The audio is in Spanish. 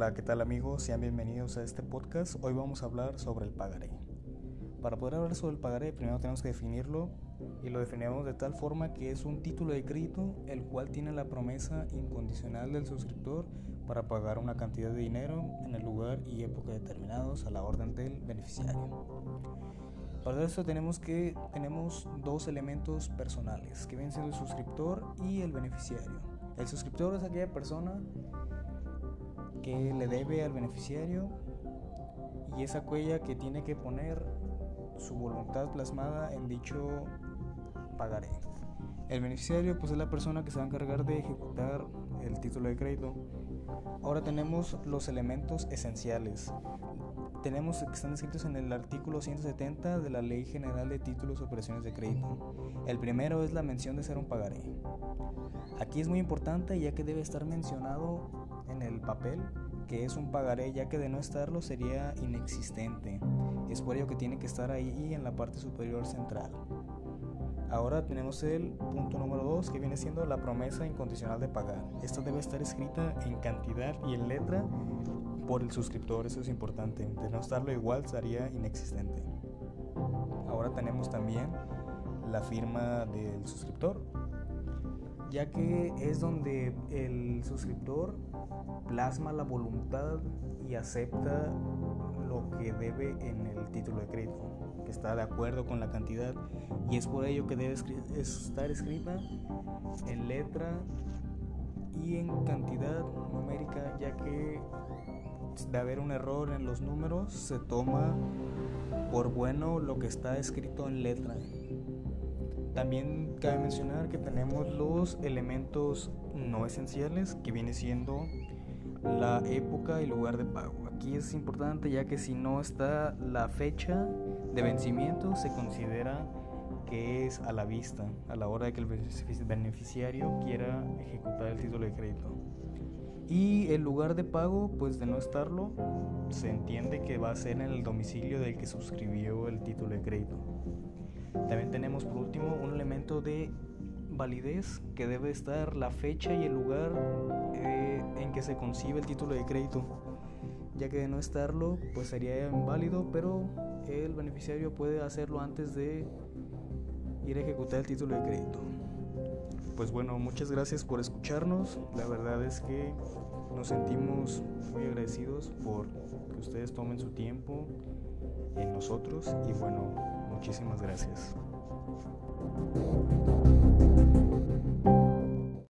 Hola, ¿qué tal amigos? Sean bienvenidos a este podcast. Hoy vamos a hablar sobre el pagaré. Para poder hablar sobre el pagaré, primero tenemos que definirlo y lo definimos de tal forma que es un título de crédito el cual tiene la promesa incondicional del suscriptor para pagar una cantidad de dinero en el lugar y época determinados a la orden del beneficiario. Para eso tenemos que tenemos dos elementos personales que vienen siendo el suscriptor y el beneficiario. El suscriptor es aquella persona que le debe al beneficiario y esa cuella que tiene que poner su voluntad plasmada en dicho pagaré. El beneficiario pues es la persona que se va a encargar de ejecutar el título de crédito. Ahora tenemos los elementos esenciales. Tenemos que están descritos en el artículo 170 de la Ley General de Títulos y Operaciones de Crédito. El primero es la mención de ser un pagaré. Aquí es muy importante ya que debe estar mencionado en el papel que es un pagaré ya que de no estarlo sería inexistente. Es por ello que tiene que estar ahí en la parte superior central. Ahora tenemos el punto número 2 que viene siendo la promesa incondicional de pagar. Esto debe estar escrita en cantidad y en letra por el suscriptor, eso es importante. De no estarlo igual sería inexistente. Ahora tenemos también la firma del suscriptor, ya que es donde el suscriptor plasma la voluntad y acepta lo que debe en el título de crédito, que está de acuerdo con la cantidad y es por ello que debe estar escrita en letra y en cantidad que de haber un error en los números se toma por bueno lo que está escrito en letra. También cabe mencionar que tenemos los elementos no esenciales que viene siendo la época y lugar de pago. Aquí es importante ya que si no está la fecha de vencimiento se considera que es a la vista, a la hora de que el beneficiario quiera ejecutar el título de crédito. Y el lugar de pago, pues de no estarlo, se entiende que va a ser en el domicilio del que suscribió el título de crédito. También tenemos por último un elemento de validez que debe estar la fecha y el lugar eh, en que se concibe el título de crédito, ya que de no estarlo pues sería inválido, pero el beneficiario puede hacerlo antes de ir a ejecutar el título de crédito. Pues bueno, muchas gracias por escucharnos. La verdad es que nos sentimos muy agradecidos por que ustedes tomen su tiempo en nosotros y bueno, muchísimas gracias.